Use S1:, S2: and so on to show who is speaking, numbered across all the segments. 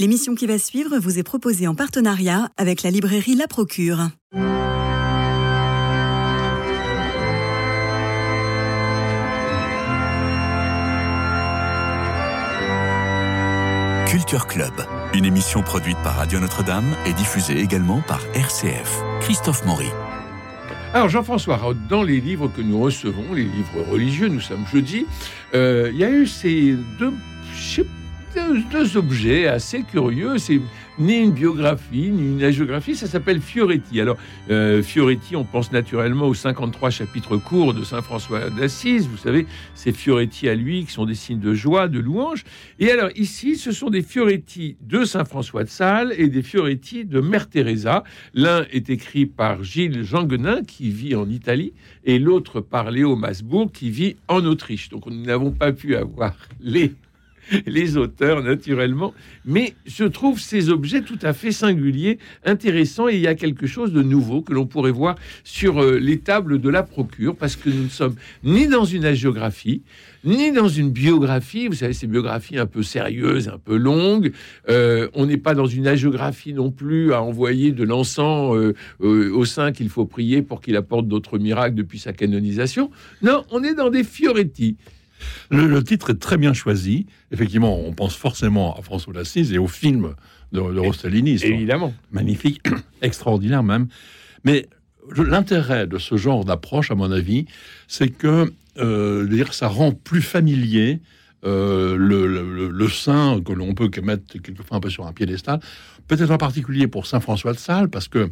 S1: L'émission qui va suivre vous est proposée en partenariat avec la librairie La Procure.
S2: Culture Club, une émission produite par Radio Notre-Dame et diffusée également par RCF. Christophe Maury.
S3: Alors Jean-François, dans les livres que nous recevons, les livres religieux, nous sommes jeudi, euh, il y a eu ces deux, deux, objets assez curieux. C'est ni une biographie, ni une agiographie, ça s'appelle Fioretti. Alors, euh, Fioretti, on pense naturellement aux 53 chapitres courts de Saint François d'Assise. Vous savez, c'est Fioretti à lui qui sont des signes de joie, de louange. Et alors, ici, ce sont des Fioretti de Saint François de Sales et des Fioretti de Mère Teresa. L'un est écrit par Gilles Jeanguenin, qui vit en Italie, et l'autre par Léo Masbourg, qui vit en Autriche. Donc, nous n'avons pas pu avoir les les auteurs, naturellement. Mais je trouve ces objets tout à fait singuliers, intéressants, et il y a quelque chose de nouveau que l'on pourrait voir sur euh, les tables de la procure, parce que nous ne sommes ni dans une agiographie, ni dans une biographie. Vous savez, ces biographies un peu sérieuses, un peu longues. Euh, on n'est pas dans une agiographie non plus à envoyer de l'encens euh, au saint qu'il faut prier pour qu'il apporte d'autres miracles depuis sa canonisation. Non, on est dans des fioretti.
S4: Le, le, titre est très bien choisi. Effectivement, on pense forcément à François d'Assise et au film de, de Rossellini.
S3: Évidemment.
S4: Magnifique, extraordinaire même. Mais l'intérêt de ce genre d'approche, à mon avis, c'est que euh, dire, ça rend plus familier euh, le, le, le, saint que l'on peut mettre quelquefois un peu sur un piédestal, peut-être en particulier pour Saint François de Sales, parce que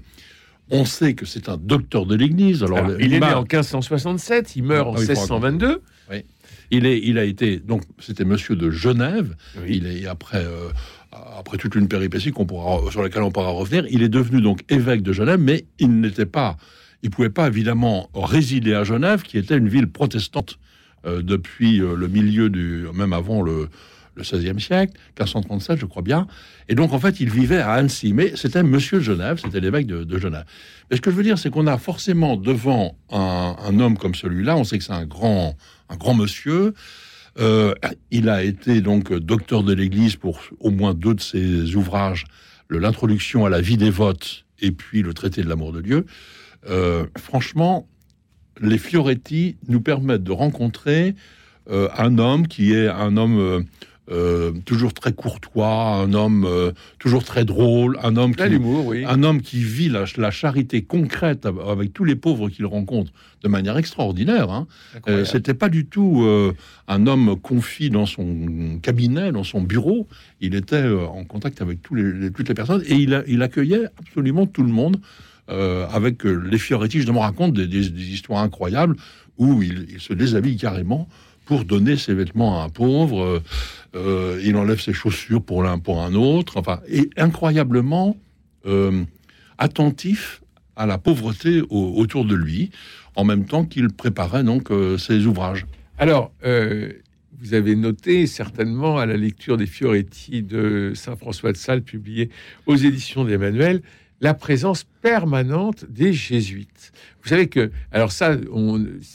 S4: on sait que c'est un docteur de l'Église.
S3: Alors, Alors, il est né en 1567, il meurt ah, en 1622.
S4: Oui. Il, est, il a été donc c'était Monsieur de Genève. Oui. Il est après euh, après toute une péripétie qu'on pourra sur laquelle on pourra revenir. Il est devenu donc évêque de Genève, mais il n'était pas, il pouvait pas évidemment résider à Genève, qui était une ville protestante euh, depuis euh, le milieu du même avant le le XVIe siècle, 1537, je crois bien. Et donc, en fait, il vivait à Annecy. Mais c'était Monsieur de Genève, c'était l'évêque de, Genève. Mais ce que je veux dire, c'est qu'on a forcément devant un, un homme comme celui-là, on sait que c'est un grand, un grand monsieur. Euh, il a été donc docteur de l'Église pour au moins deux de ses ouvrages, l'introduction à la vie dévote et puis le traité de l'amour de Dieu. Euh, franchement, les Fioretti nous permettent de rencontrer euh, un homme qui est un homme euh, toujours très courtois, un homme euh, toujours très drôle, un homme qui,
S3: oui.
S4: un homme qui vit la, la, charité concrète avec tous les pauvres qu'il rencontre de manière extraordinaire. Hein. Euh, C'était pas du tout un homme confié dans son cabinet, dans son bureau. Il était en contact avec tous les, toutes les personnes et il, a, il accueillait absolument tout le monde. avec les Fioretti, je me raconte des, des, des, histoires incroyables où il, il se déshabille carrément pour donner ses vêtements à un pauvre. Euh, il enlève ses chaussures pour l'un pour un autre. Enfin, et incroyablement euh, attentif à la pauvreté au, autour de lui, en même temps qu'il préparait donc euh, ses ouvrages.
S3: Alors, euh, vous avez noté certainement à la lecture des Fioretti de Saint François de Sales, publié aux éditions d'Emmanuel, la présence permanente des jésuites. Vous savez que, alors ça,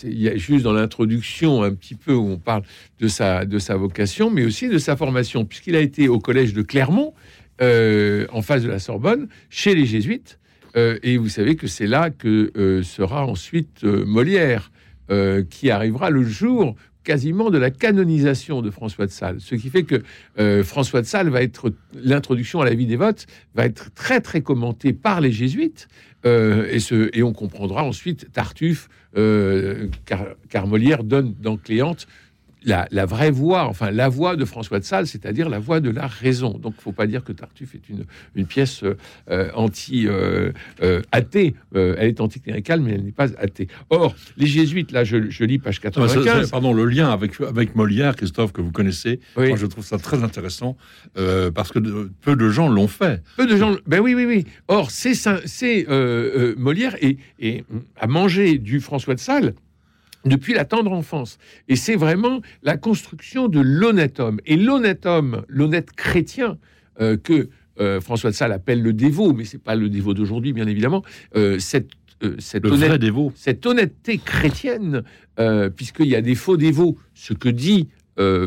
S3: il y a juste dans l'introduction un petit peu où on parle de sa, de sa vocation, mais aussi de sa formation, puisqu'il a été au collège de Clermont, euh, en face de la Sorbonne, chez les jésuites. Euh, et vous savez que c'est là que euh, sera ensuite Molière, qui arrivera le jour quasiment de la canonisation de François de Sales, ce qui fait que euh, François de Sales va être l'introduction à la vie des votes va être très très commentée par les jésuites euh, et, ce, et on comprendra ensuite Tartuffe euh, car, car, Molière donne dans Cléante la, la, vraie voix, enfin la voix de François de Sales, c'est-à-dire la voix de la raison. Donc, il ne faut pas dire que Tartuffe est une, une pièce euh, anti-athée. Euh, euh, elle est anticléricale, mais elle n'est pas athée. Or, les jésuites, là, je, je lis page 95.
S4: Non, ça, ça, pardon, le lien avec, avec Molière, Christophe, que vous connaissez, oui. moi, je trouve ça très intéressant euh, parce que de, peu de gens l'ont fait.
S3: Peu de gens, ben oui, oui, oui. Or, c'est Molière et, et à manger du François de Sales depuis la tendre enfance. Et c'est vraiment la construction de l'honnête homme. Et l'honnête homme, l'honnête chrétien, euh, que euh, François de Sales appelle le dévot, mais c'est pas le dévot d'aujourd'hui, bien évidemment, euh, cette, cette,
S4: honnête, dévot.
S3: cette honnêteté chrétienne, puisqu'il y a des faux dévots, ce que dit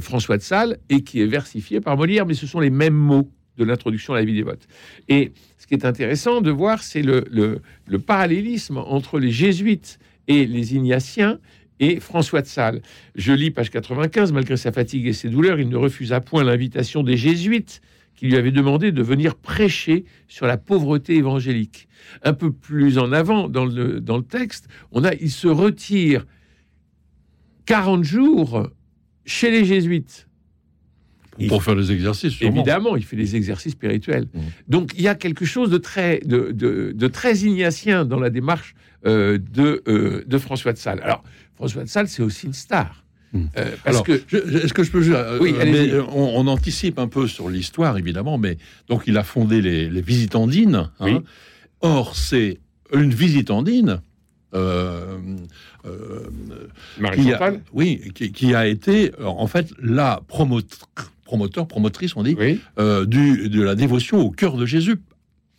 S3: François de Sales, et qui est versifié par Molière, mais ce sont les mêmes mots. de l'introduction à la vie dévote. Et ce qui est intéressant de voir, c'est le, le, le parallélisme entre les jésuites et les ignatiens et François de Sales. Je lis page 95, malgré sa fatigue et ses douleurs, il ne refusa point l'invitation des jésuites qui lui avaient demandé de venir prêcher sur la pauvreté évangélique. Un peu plus en avant dans le, dans le texte, on a il se retire 40 jours chez les jésuites.
S4: Pour faire des exercices, sûrement.
S3: Évidemment, il fait des exercices spirituels.
S4: Mmh.
S3: Donc il y a quelque chose de très, de, de- de très ignatien dans la démarche euh, de, euh, de François de Sales. Alors, François de Sales, c'est aussi une star.
S4: Mmh.
S3: Euh, parce
S4: Alors,
S3: que
S4: est-ce que je peux juste,
S3: Oui,
S4: mais, on, on anticipe un peu sur l'histoire, évidemment, mais donc il a fondé les, les visitandines. hein.
S3: Oui.
S4: Or, c'est une visitandine. euh, euh,
S3: Marie
S4: qui a, oui, qui, qui a été en fait la promot- promoteur, promotrice, on dit,
S3: oui,
S4: euh, du, de la dévotion au cœur de Jésus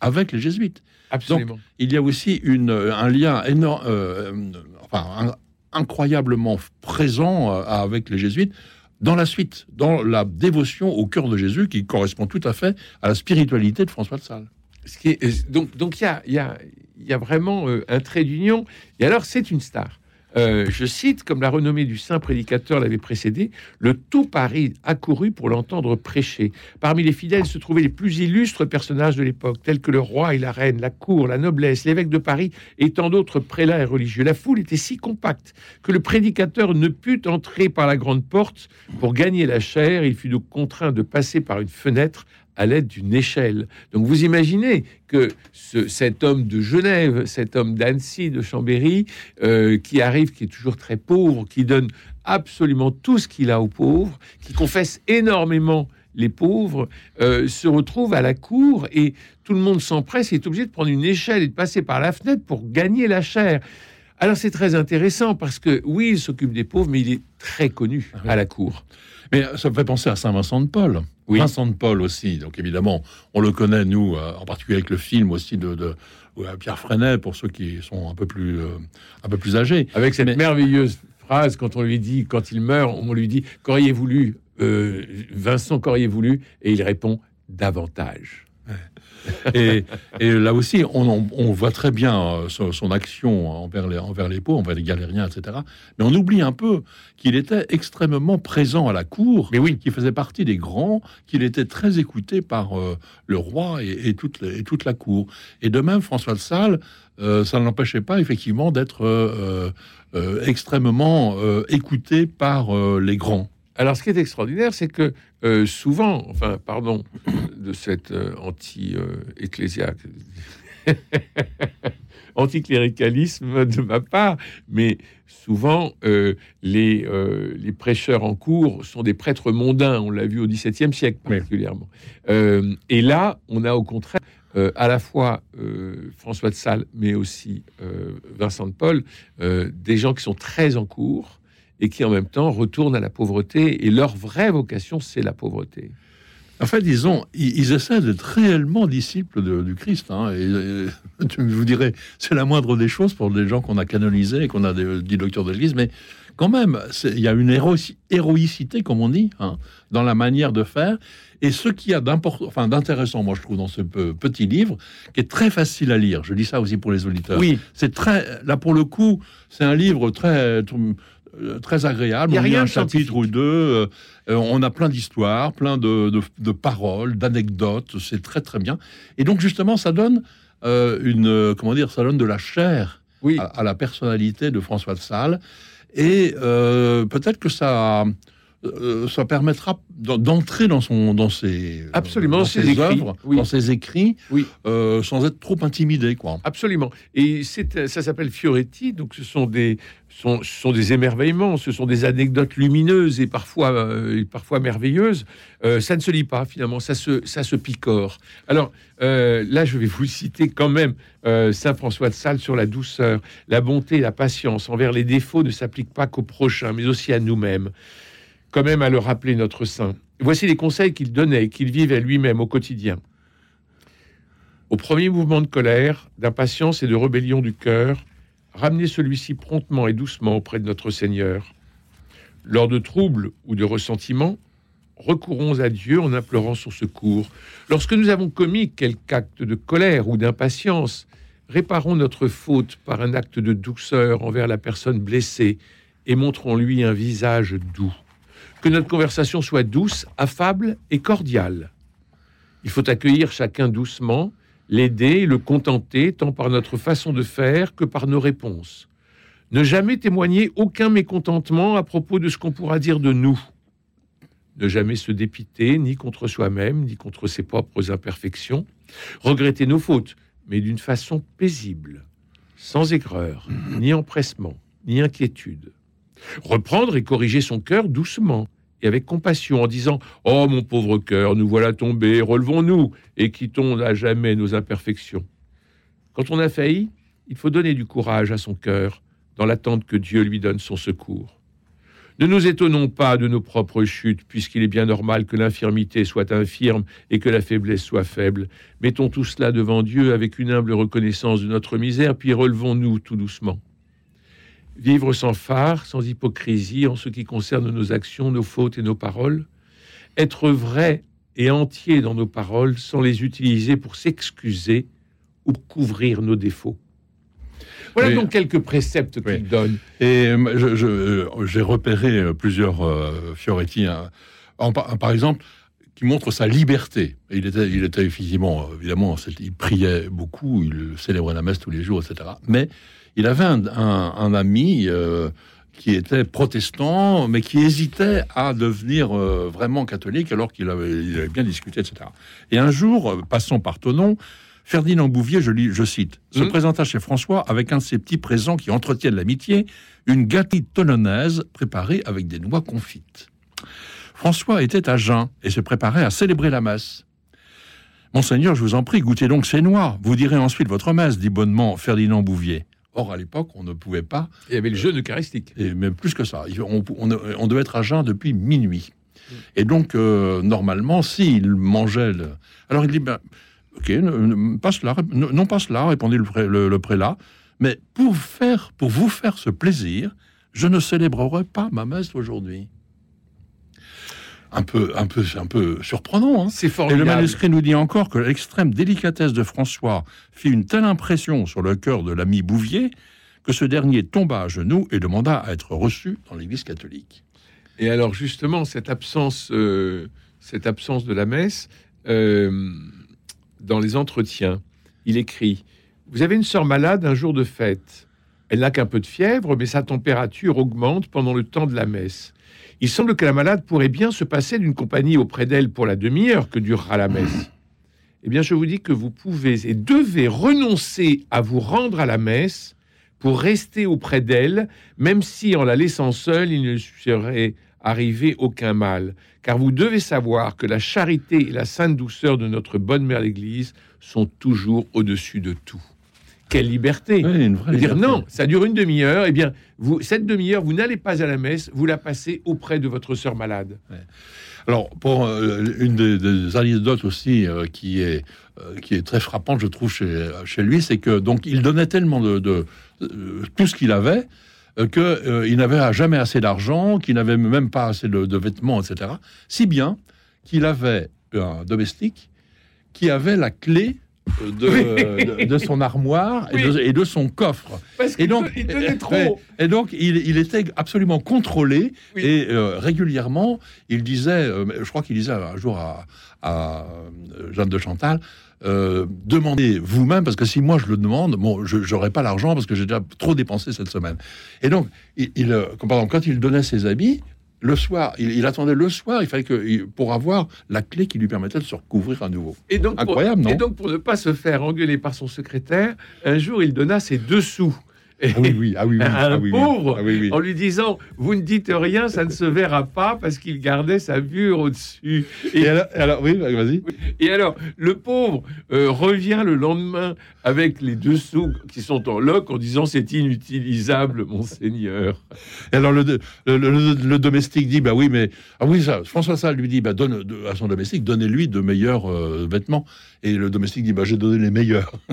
S4: avec les jésuites.
S3: absolument.
S4: Il y a aussi une, un lien énorme, euh, enfin, un- incroyablement présent euh, avec les jésuites dans la suite, dans la dévotion au cœur de Jésus qui correspond tout à fait à la spiritualité de François de Sales.
S3: Ce qui est- euh, donc, donc il y a, y, a, y a vraiment euh, un trait d'union. Et alors, c'est une star. Euh, je cite, comme la renommée du saint prédicateur l'avait précédé, le tout Paris accourut pour l'entendre prêcher. Parmi les fidèles se trouvaient les plus illustres personnages de l'époque, tels que le roi et la reine, la cour, la noblesse, l'évêque de Paris et tant d'autres prélats et religieux. La foule était si compacte que le prédicateur ne put entrer par la grande porte. Pour gagner la chair, il fut donc contraint de passer par une fenêtre à l'aide d'une échelle. Donc vous imaginez que ce- cet homme de Genève, cet homme d'Annecy, de Chambéry, euh, qui arrive, qui est toujours très pauvre, qui donne absolument tout ce qu'il a aux pauvres, qui confesse énormément les pauvres, euh, se retrouve à la cour et tout le monde s'empresse et est obligé de prendre une échelle et de passer par la fenêtre pour gagner la chair. Alors c'est très intéressant parce que oui, il s'occupe des pauvres, mais il est très connu à la cour.
S4: Mais ça me fait penser à Saint Vincent de Paul.
S3: Oui.
S4: Vincent de Paul aussi. Donc évidemment, on le connaît, nous, euh, en particulier avec le film aussi de, Pierre Freinet, pour ceux qui sont un peu plus, euh, un peu plus âgés.
S3: Avec cette
S4: Mais-
S3: merveilleuse phrase, quand on lui dit, quand il meurt, on lui dit Qu'auriez voulu, euh, Vincent, qu'auriez voulu Et il répond Davantage.
S4: Et, et là aussi, on, voit très bien euh, son, son action envers les, envers les pauvres, envers les galériens, etc. Mais on oublie un peu qu'il était extrêmement présent à la cour,
S3: Mais oui,
S4: qu'il faisait partie des grands, qu'il était très écouté par euh, le roi et, et toute, la- et toute la cour. Et de même, François de Sales, euh, ça ne l'empêchait pas effectivement d'être euh, extrêmement écouté par les grands.
S3: Alors, ce qui est extraordinaire, c'est que euh, souvent, enfin, pardon de cette euh, anti-ecclésiaque, anticléricalisme de ma part, mais souvent, euh, les, euh, les prêcheurs en cours sont des prêtres mondains. On l'a vu au XVIIe siècle particulièrement. Euh, et là, on a au contraire euh, à la fois euh, François de Sales, mais aussi euh, Vincent de Paul, euh, des gens qui sont très en cours et qui en même temps retournent à la pauvreté. Et leur vraie vocation, c'est la pauvreté.
S4: En fait, disons, ils, ils essaient d'être réellement disciples de- du Christ. hein, et, et, tu vous dirais, c'est la moindre des choses pour des gens qu'on a canonisés et qu'on a des- dit docteurs de l'Église, mais quand même, il y a une héroïci- héroïcité, comme on dit, hein, dans la manière de faire. Et ce qu'il y a d'import- enfin, d'intéressant, moi, je trouve, dans ce pe- petit livre, qui est très facile à lire. Je dis ça aussi pour les auditeurs.
S3: Oui,
S4: C'est très, là pour le coup, c'est un livre très, euh, très agréable.
S3: Il y a
S4: on lit un chapitre ou deux. euh, euh, on a plein d'histoires, plein de, de- de paroles, d'anecdotes. C'est très très bien. Et donc justement, ça donne euh, une, euh, comment dire, ça donne de la chair
S3: oui.
S4: à, à la personnalité de François de Sales. Et euh, peut-être que ça, euh, ça permettra d'en- d'entrer dans son, dans ses,
S3: Absolument,
S4: dans
S3: ses
S4: ses
S3: écrits,
S4: œuvres,
S3: oui.
S4: dans ses écrits,
S3: Oui.
S4: euh, sans être trop intimidé, quoi.
S3: Absolument. Et c'est, ça s'appelle Fioretti, donc ce sont des, sont, ce sont des émerveillements, ce sont des anecdotes lumineuses et parfois, euh, et parfois merveilleuses. Ça ne se lit pas finalement, ça se, ça se picore. Alors là, je vais vous citer quand même Saint François de Sales sur la douceur, la bonté, la patience envers les défauts ne s'appliquent pas qu'aux prochains, mais aussi à nous-mêmes. Quand même à le rappeler notre saint. Voici les conseils qu'il donnait qu'il vivait lui-même au quotidien. Au premier mouvement de colère, d'impatience et de rébellion du cœur, ramenez celui-ci promptement et doucement auprès de notre Seigneur. Lors de troubles ou de ressentiments, recourons à Dieu en implorant son secours. Lorsque nous avons commis quelque acte de colère ou d'impatience, réparons notre faute par un acte de douceur envers la personne blessée et montrons-lui un visage doux. Que notre conversation soit douce, affable et cordiale. Il faut accueillir chacun doucement, l'aider, le contenter, tant par notre façon de faire que par nos réponses. Ne jamais témoigner aucun mécontentement à propos de ce qu'on pourra dire de nous. Ne jamais se dépiter, ni contre soi-même, ni contre ses propres imperfections. Regretter nos fautes, mais d'une façon paisible, sans aigreur, ni empressement, ni inquiétude. Reprendre et corriger son cœur doucement et avec compassion en disant Oh mon pauvre cœur, nous voilà tombés, relevons-nous et quittons à jamais nos imperfections. Quand on a failli, il faut donner du courage à son cœur dans l'attente que Dieu lui donne son secours. Ne nous étonnons pas de nos propres chutes, puisqu'il est bien normal que l'infirmité soit infirme et que la faiblesse soit faible. Mettons tout cela devant Dieu avec une humble reconnaissance de notre misère, puis relevons-nous tout doucement. Vivre sans phare, sans hypocrisie en ce qui concerne nos actions, nos fautes et nos paroles. Être vrai et entier dans nos paroles sans les utiliser pour s'excuser ou couvrir nos défauts. Voilà donc quelques préceptes qu'il donne.
S4: Et euh, j'ai repéré euh, plusieurs euh, Fioretti, hein. par exemple, qui montrent sa liberté. Il était, il était physiquement, évidemment, il priait beaucoup, il célébrait la messe tous les jours, etc. Mais il avait un, ami qui était protestant, mais qui hésitait à devenir vraiment catholique alors qu'il avait, il avait bien discuté, etc. Et un jour, passant par Tonon, Ferdinand Bouvier, je, lis, je cite, se mmh. présenta chez François avec un de ces petits présents qui entretiennent l'amitié, une gâterie tolonnaise préparée avec des noix confites. François était à jeun et se préparait à célébrer la messe. Monseigneur, je vous en prie, goûtez donc ces noix. Vous direz ensuite votre messe, dit bonnement Ferdinand Bouvier. Or, à l'époque, on ne pouvait pas.
S3: Il y avait le jeûne eucharistique.
S4: Et même plus que ça. On, on, devait être à jeun depuis minuit. Et donc, euh, normalement, s'il mangeait. Le... Alors, il dit ben, Ok, pas cela, non pas cela, répondit le, prélat, mais pour, faire, pour vous faire ce plaisir, je ne célébrerai pas ma messe aujourd'hui. Un peu, un peu, un peu surprenant. Hein.
S3: C'est formidable.
S4: Et le manuscrit nous dit encore que l'extrême délicatesse de François fit une telle impression sur le cœur de l'ami Bouvier que ce dernier tomba à genoux et demanda à être reçu dans l'Église catholique.
S3: Et alors justement, cette absence, euh, cette absence de la messe. Euh, dans les entretiens, il écrit Vous avez une sœur malade un jour de fête. Elle n'a qu'un peu de fièvre, mais sa température augmente pendant le temps de la messe. Il semble que la malade pourrait bien se passer d'une compagnie auprès d'elle pour la demi-heure que durera la messe. Eh bien, je vous dis que vous pouvez et devez renoncer à vous rendre à la messe pour rester auprès d'elle, même si en la laissant seule, il ne serait arriver aucun mal, car vous devez savoir que la charité et la sainte douceur de notre bonne mère l'Église sont toujours au-dessus de tout. Quelle liberté Dire non, ça dure une demi-heure. Eh bien, vous, cette demi-heure, vous n'allez pas à la messe, vous la passez auprès de votre sœur malade.
S4: Alors, pour euh, une des, anecdotes aussi euh, qui est euh, qui est très frappante, je trouve chez, chez lui, c'est que donc il donnait tellement de, de tout ce qu'il avait qu'il n'avait jamais assez d'argent, qu'il n'avait même pas assez de, vêtements, etc. Si bien qu'il avait un domestique qui avait la clé euh, de, son armoire et, de, son coffre.
S3: et donc, il trop.
S4: Et, donc, il, était absolument contrôlé et régulièrement, il disait, je crois qu'il disait un jour à, à Jeanne de Chantal, euh, demandez vous-même, parce que si moi je le demande, bon, je n'aurai pas l'argent parce que j'ai déjà trop dépensé cette semaine. Et donc, il, euh, quand il donnait ses habits, le soir, il, attendait le soir, il fallait que pour avoir la clé qui lui permettait de se recouvrir à nouveau.
S3: Et donc, Incroyable, non? Et donc, pour ne pas se faire engueuler par son secrétaire, un jour, il donna ses deux sous
S4: ah oui, oui, ah oui,
S3: un
S4: ah
S3: pauvre,
S4: ah
S3: en lui disant Vous ne dites rien, ça ne se verra pas, parce qu'il gardait sa vue au-dessus.
S4: Et, alors, oui, vas-y.
S3: Et alors, le pauvre euh, revient le lendemain avec les deux sous qui sont en loc en disant C'est inutilisable, monseigneur.
S4: Et alors, le, le, domestique dit Bah oui, mais. Ah oui, ça, François Salle lui dit bah, donne à son domestique, donnez-lui de meilleurs euh, vêtements. Et le domestique dit bah, J'ai donné les meilleurs.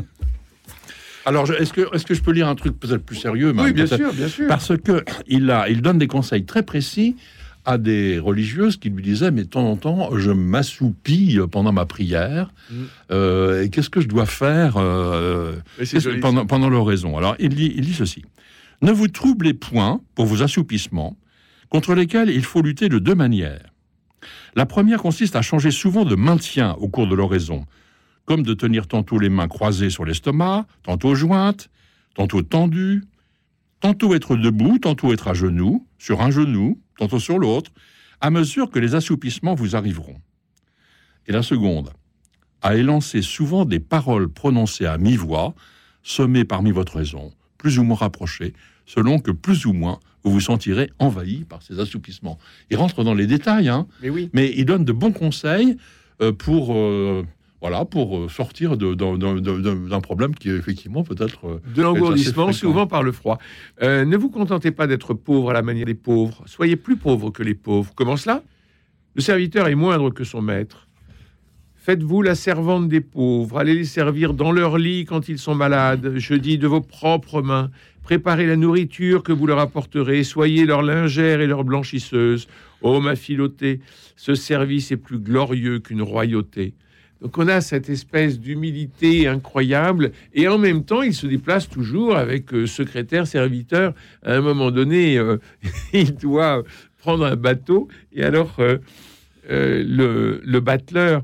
S4: Alors, est-ce que, est que je peux lire un truc peut-être plus sérieux
S3: Oui, bien sûr, bien sûr.
S4: Parce que il, donne des conseils très précis à des religieuses qui lui disaient, mais de temps en temps, je m'assoupis pendant ma prière.
S3: Mm.
S4: Euh, et qu'est-ce que je dois faire euh, pendant l'oraison Alors, il dit, il dit ceci. Ne vous troublez point pour vos assoupissements, contre lesquels il faut lutter de deux manières. La première consiste à changer souvent de maintien au cours de l'oraison, comme de tenir tantôt les mains croisées sur l'estomac, tantôt jointes, tantôt tendues, tantôt être debout, tantôt être à genoux, sur un genou, tantôt sur l'autre, à mesure que les assoupissements vous arriveront. Et la seconde, à élancer souvent des paroles prononcées à mi-voix, semées parmi votre raison, plus ou moins rapprochées, selon que plus ou moins vous vous sentirez envahi par ces assoupissements. Il rentre dans les détails, hein,
S3: Mais oui.
S4: mais il donne de bons conseils euh, pour, euh, voilà, pour euh, sortir d'un- problème qui est effectivement peut-être... euh,
S3: De l'engourdissement, souvent par le froid. Euh, ne vous contentez pas d'être pauvre à la manière des pauvres. Soyez plus pauvres que les pauvres. Comment cela? Le serviteur est moindre que son maître. Faites-vous la servante des pauvres. Allez les servir dans leur lit quand ils sont malades. Je dis de vos propres mains. Préparez la nourriture que vous leur apporterez. Soyez leur lingère et leur blanchisseuse. Ô ma filotée, ce service est plus glorieux qu'une royauté. Donc on a cette espèce d'humilité incroyable. Et en même temps il se déplace toujours avec euh, secrétaire, serviteur. À un moment donné, euh, il doit prendre un bateau. Et alors euh, le, le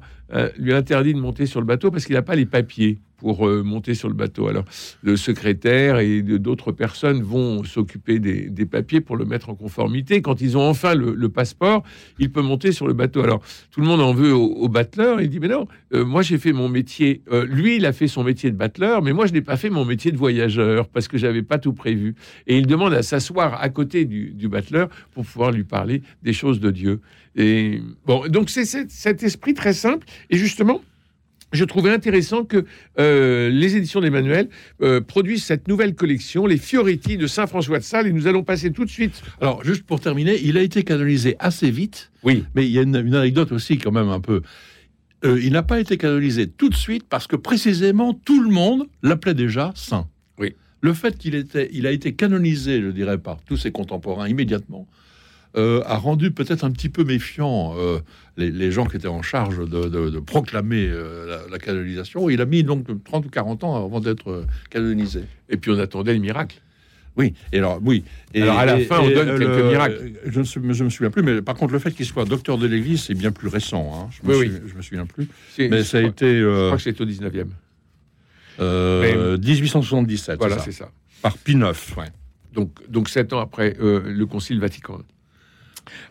S3: lui interdit de monter sur le bateau parce qu'il n'a pas les papiers pour euh, monter sur le bateau. Alors le secrétaire et d'autres personnes vont s'occuper des, papiers pour le mettre en conformité. Quand ils ont enfin le, passeport, il peut monter sur le bateau. Alors tout le monde en veut au, au battleur. Il dit mais non, euh, moi j'ai fait mon métier. euh, lui, il a fait son métier de battleur, mais moi je n'ai pas fait mon métier de voyageur parce que j'avais pas tout prévu. Et il demande à s'asseoir à côté du, du battleur pour pouvoir lui parler des choses de Dieu. Et bon, donc c'est cet esprit très simple. Et justement, je trouvais intéressant que euh, les éditions d'Emmanuel euh, produisent cette nouvelle collection, les Fioretti de Saint François de Sales, et nous allons passer tout de suite.
S4: Alors, juste pour terminer, il a été canonisé assez vite,
S3: Oui,
S4: mais il y a une, une anecdote aussi quand même un peu... Euh, il n'a pas été canonisé tout de suite parce que précisément tout le monde l'appelait déjà saint.
S3: Oui.
S4: Le fait qu'il était, il a été canonisé, je dirais, par tous ses contemporains immédiatement, euh, a rendu peut-être un petit peu méfiant euh, les, les gens qui étaient en charge de, de- de proclamer euh, la, la canonisation. Il a mis donc 30 ou 40 ans avant d'être canonisé.
S3: et puis on attendait le miracle.
S4: Oui, et alors, oui. Et,
S3: Alors, à la
S4: et-
S3: fin, on
S4: et,
S3: donne quelques
S4: le-
S3: miracles.
S4: Je ne je me souviens plus, mais par contre, le fait qu'il soit docteur de l'Église, c'est bien plus récent. hein. Je, me
S3: Oui,
S4: souviens, je me souviens plus. Mais
S3: je
S4: ça a
S3: crois-
S4: été
S3: Je crois que c'est au 19e.
S4: euh, 1877,
S3: Voilà,
S4: c'est ça, par Pie IX. Ouais.
S3: Donc, donc sept ans après euh, le Concile Vatican.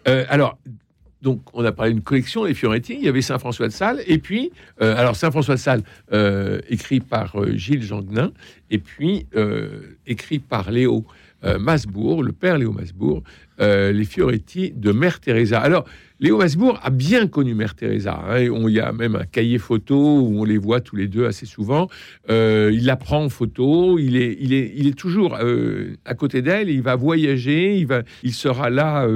S3: Euh, alors, donc, on a parlé d'une collection, les Fioretti. Il y avait Saint François de Sales, et puis, euh, alors Saint François de Sales, euh, écrit par Gilles Janguenin, et puis écrit par Léo Masbourg, le père Léo Masbourg, euh, les Fioretti de Mère Teresa. Alors, Léo Masbourg a bien connu Mère Teresa. hein, il y a même un cahier photo où on les voit tous les deux assez souvent. Euh, il la prend en photo. Il est, toujours euh, à côté d'elle. Il va voyager. Il sera là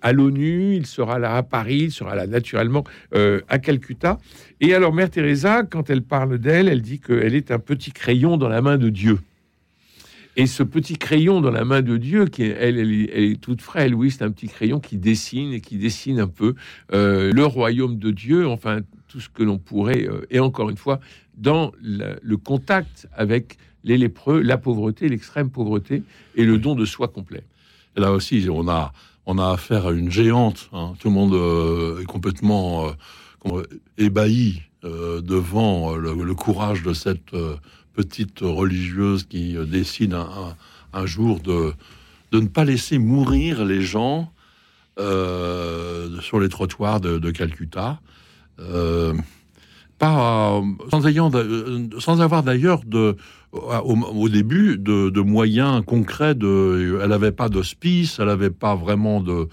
S3: à l'ONU. Il sera là à Paris. Il sera là naturellement à Calcutta. Et alors, Mère Teresa, quand elle parle d'elle, elle dit qu'elle est un petit crayon dans la main de Dieu. Et ce petit crayon dans la main de Dieu, qui est, elle, est- toute frêle, oui, c'est un petit crayon qui dessine et qui dessine un peu euh, le royaume de Dieu, enfin tout ce que l'on pourrait, euh, et encore une fois, dans le contact avec les lépreux, la pauvreté, l'extrême pauvreté et le don de soi complet.
S4: Et là aussi, on a, on a affaire à une géante. hein. Tout le monde euh, est complètement ébahi devant le, courage de cette petite religieuse qui euh, décide un, jour de, de ne pas laisser mourir les gens euh, sur les trottoirs de, Calcutta. Euh, pas, sans, ayant, sans avoir d'ailleurs de, au, début de, moyens concrets. Elle n'avait pas d'hospice, elle n'avait pas vraiment de,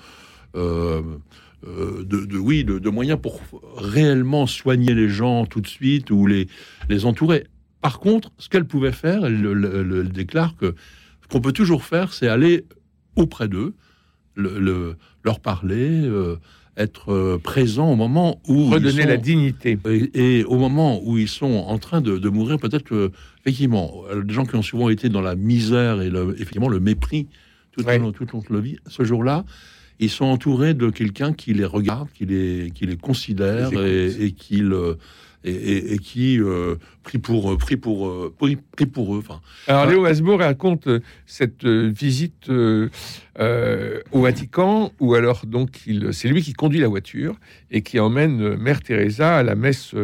S4: oui, de moyens pour réellement soigner les gens tout de suite ou les, les entourer. Par contre, ce qu'elle pouvait faire, elle, le- le- le- elle déclare que ce qu'on peut toujours faire, c'est aller auprès d'eux, le- le- leur parler, euh, être euh, présent au moment où ils
S3: Redonner
S4: sont-
S3: la dignité.
S4: et, et au moment où ils sont en train de, de mourir, peut-être que, effectivement, euh, des gens qui ont souvent été dans la misère et le, effectivement le mépris tout,
S3: Ouais.
S4: au long, tout au long de leur vie, ce jour-là, ils sont entourés de quelqu'un qui les regarde, qui les, qui les considère et, et qui le et, qui euh, pris pour pris pour euh, pris, pour eux. Enfin,
S3: Alors Léo Hasbourg raconte euh, cette visite au Vatican où alors donc c'est lui qui conduit la voiture et qui emmène Mère Teresa à la messe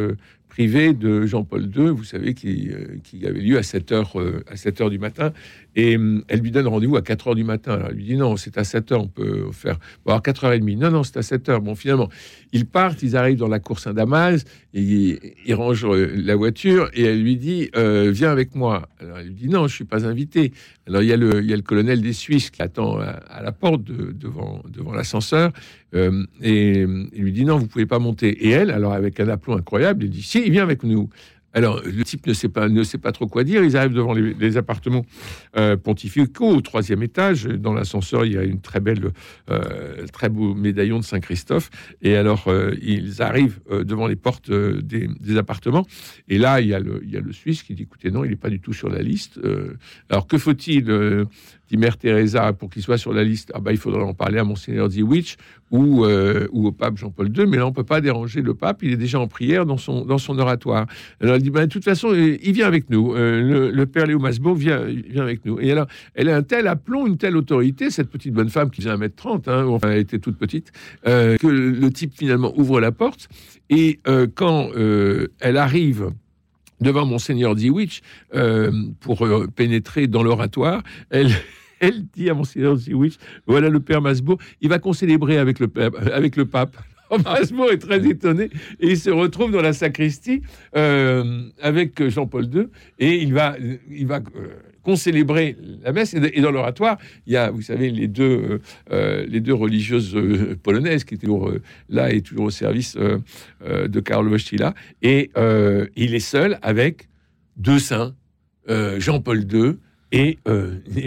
S3: privée de Jean-Paul II, vous savez, qui, qui, avait lieu à 7 heures, à 7 heures du matin. Et hum, elle lui donne rendez-vous à 4 heures du matin. Alors, elle lui dit non, c'est à 7 heures, on peut faire. Bon, alors 4h30. Non, non, c'est à 7 heures. Bon, finalement, ils partent, ils arrivent dans la cour Saint-Damas, ils, rangent euh, la voiture, et elle lui dit euh, Viens avec moi. Alors, elle lui dit Non, je suis pas invité. Alors, il y a le, colonel des Suisses qui attend à, la porte devant, l'ascenseur, euh, et il lui dit Non, vous pouvez pas monter. Et elle, alors, avec un aplomb incroyable, elle dit Si, il vient avec nous. Alors, le type ne sait pas, trop quoi dire. Ils arrivent devant les, appartements euh, pontificaux au troisième étage. Dans l'ascenseur, il y a une très belle, euh, très beau médaillon de Saint-Christophe. Et alors, euh, ils arrivent devant les portes des, appartements. Et là, il y, a le, il y a le Suisse qui dit écoutez, non, il n'est pas du tout sur la liste. alors, que faut-il dit Mère Teresa, pour qu'il soit sur la liste, ah bah, il faudrait en parler à Monseigneur Ziwich ou, euh, ou au pape Jean-Paul II, mais là, on peut pas déranger le pape, il est déjà en prière dans son, dans son oratoire. Alors, elle dit, bah, de toute façon, il vient avec nous. Euh, le, père Léo Masbo vient, vient avec nous. Et alors, elle a un tel aplomb, une telle autorité, cette petite bonne femme qui vient 1m30, hein, enfin, elle était toute petite, euh, que le type, finalement, ouvre la porte. Et quand elle arrive devant Monseigneur Ziwich euh, pour euh, pénétrer dans l'oratoire. Elle, dit à Monseigneur Ziwich voilà le père Masbo, il va concélébrer avec le, avec le pape. Masbo est très étonné et il se retrouve dans la sacristie euh, avec Jean-Paul II et il va, il va concélébrer la messe. Et dans l'oratoire, il y a, vous savez, les deux, euh, euh, les deux religieuses euh, polonaises qui étaient toujours là et toujours au service de Karl Wojtyla. Et il est seul avec deux saints, Jean-Paul II et,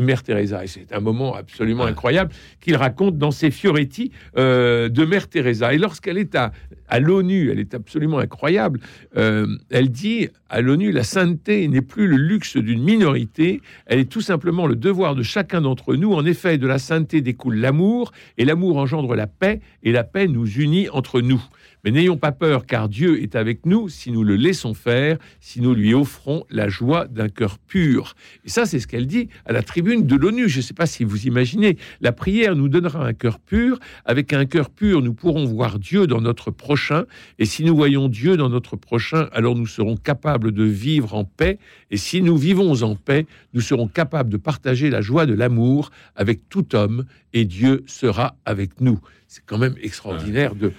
S3: Mère Teresa. Et c'est un moment absolument incroyable qu'il raconte dans ses Fioretti de Mère Teresa. Et lorsqu'elle est à, à l'ONU, elle est absolument incroyable. Euh, elle dit à l'ONU, la sainteté n'est plus le luxe d'une minorité, elle est tout simplement le devoir de chacun d'entre nous. En effet, de la sainteté découle l'amour, et l'amour engendre la paix, et la paix nous unit entre nous. Mais n'ayons pas peur, car Dieu est avec nous si nous le laissons faire, si nous lui offrons la joie d'un cœur pur. Et ça, c'est ce qu'elle dit à la tribune de l'ONU. Je ne sais pas si vous imaginez, la prière nous donnera un cœur pur. Avec un cœur pur, nous pourrons voir Dieu dans notre prochain. Et si nous voyons Dieu dans notre prochain, alors nous serons capables de vivre en paix. Et si nous vivons en paix, nous serons capables de partager la joie de l'amour avec tout homme, et Dieu sera avec nous c'est quand même extraordinaire de.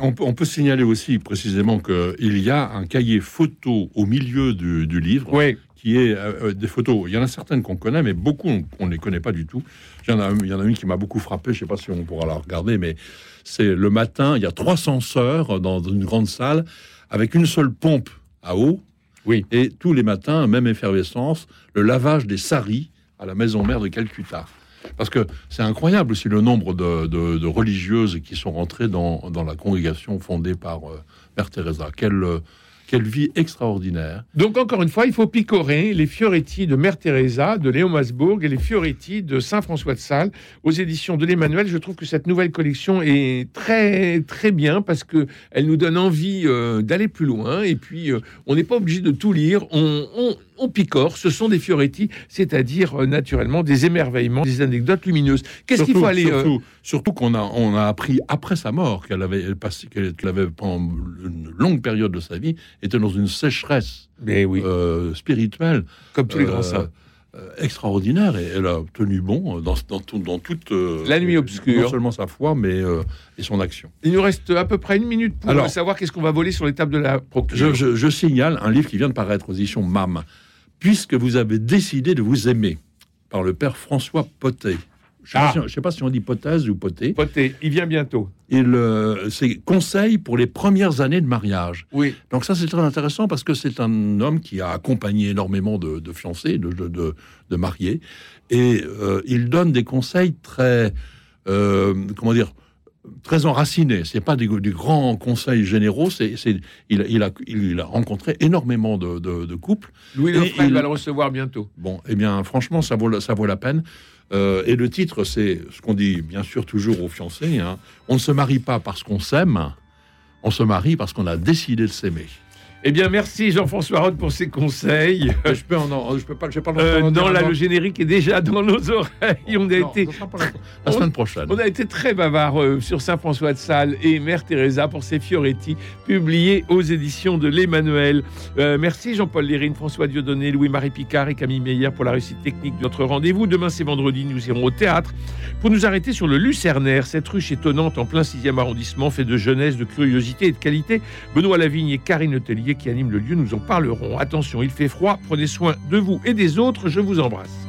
S4: On, peut, signaler aussi précisément qu'il y a un cahier photo au milieu du, livre. Qui est euh, euh, des photos. Il y en a certaines qu'on connaît, mais beaucoup on ne les connaît pas du tout. Il y en a, il y en a une qui m'a beaucoup frappé. Je ne sais pas si on pourra la regarder, mais c'est le matin. Il y a 300 sœurs dans une grande salle avec une seule pompe à eau.
S3: Oui.
S4: Et tous les matins, même effervescence, le lavage des saris à la maison mère de Calcutta. Parce que c'est incroyable aussi le nombre de, religieuses qui sont rentrées dans, la congrégation fondée par euh, Mère Teresa. Quelle, euh, quelle vie extraordinaire.
S3: Donc, encore une fois, il faut picorer les Fioretti de Mère Teresa, de Léon Masbourg et les Fioretti de Saint-François de Sales aux éditions de l'Emmanuel. Je trouve que cette nouvelle collection est très, très bien parce que elle nous donne envie euh, d'aller plus loin. Et puis, on n'est pas obligé de tout lire. on, on picore, ce sont des Fioretti, c'est-à-dire euh, naturellement des émerveillements, des anecdotes lumineuses. Qu'est-ce qu'il faut aller
S4: euh, Surtout, qu'on a, on a appris après sa mort qu'elle avait passé, qu'elle avait pendant une longue période de sa vie était dans une sécheresse
S3: Mais oui.
S4: Euh, spirituelle,
S3: comme tous les grands saints.
S4: extraordinaire et elle a tenu bon dans, dans, dans toute
S3: la nuit obscure.
S4: Non seulement sa foi, mais et son action.
S3: Il nous reste à peu près une minute pour savoir qu'est-ce qu'on va voler sur l'étape de la
S4: procure. Je, je, signale un livre qui vient de paraître aux éditions MAM puisque vous avez décidé de vous aimer par le père François Potet. Je ne ah. sais, pas si on dit Potaise ou Poté.
S3: Poté, il vient bientôt.
S4: Il, euh, c'est conseil pour les premières années de mariage.
S3: Oui.
S4: Donc ça, c'est très intéressant parce que c'est un homme qui a accompagné énormément de, fiancés, de, de, mariés, et euh, il donne des conseils très, euh, comment dire, très enraciné. C'est pas des, des, grands conseils généraux. C'est, il, il, a, il, a rencontré énormément de, de, couples.
S3: Louis Lefebvre va le recevoir bientôt.
S4: Bon, eh bien, franchement, ça vaut, ça vaut la peine. Euh, et le titre, c'est ce qu'on dit bien sûr toujours aux fiancés. Hein. On ne se marie pas parce qu'on s'aime, on se marie parce qu'on a décidé de s'aimer.
S3: Eh bien, merci Jean-François Roth pour ces conseils.
S4: Euh, je peux, en, je peux pas, je pas
S3: euh, Non, là, le générique est déjà dans nos oreilles. On a été
S4: la, semaine prochaine.
S3: On a été très bavard euh, sur Saint François de Sales et Mère Teresa pour ces Fioretti publiés aux éditions de l'Emmanuel. merci Jean-Paul Lérine, François Dieudonné, Louis-Marie Picard et Camille Meyer pour la réussite technique de notre rendez-vous. Demain, c'est vendredi, nous irons au théâtre pour nous arrêter sur le Lucernaire, cette ruche étonnante en plein 6e arrondissement, fait de jeunesse, de curiosité et de qualité. Benoît Lavigne et Karine Qui animent le lieu nous en parlerons. Attention, il fait froid, prenez soin de vous et des autres, je vous embrasse.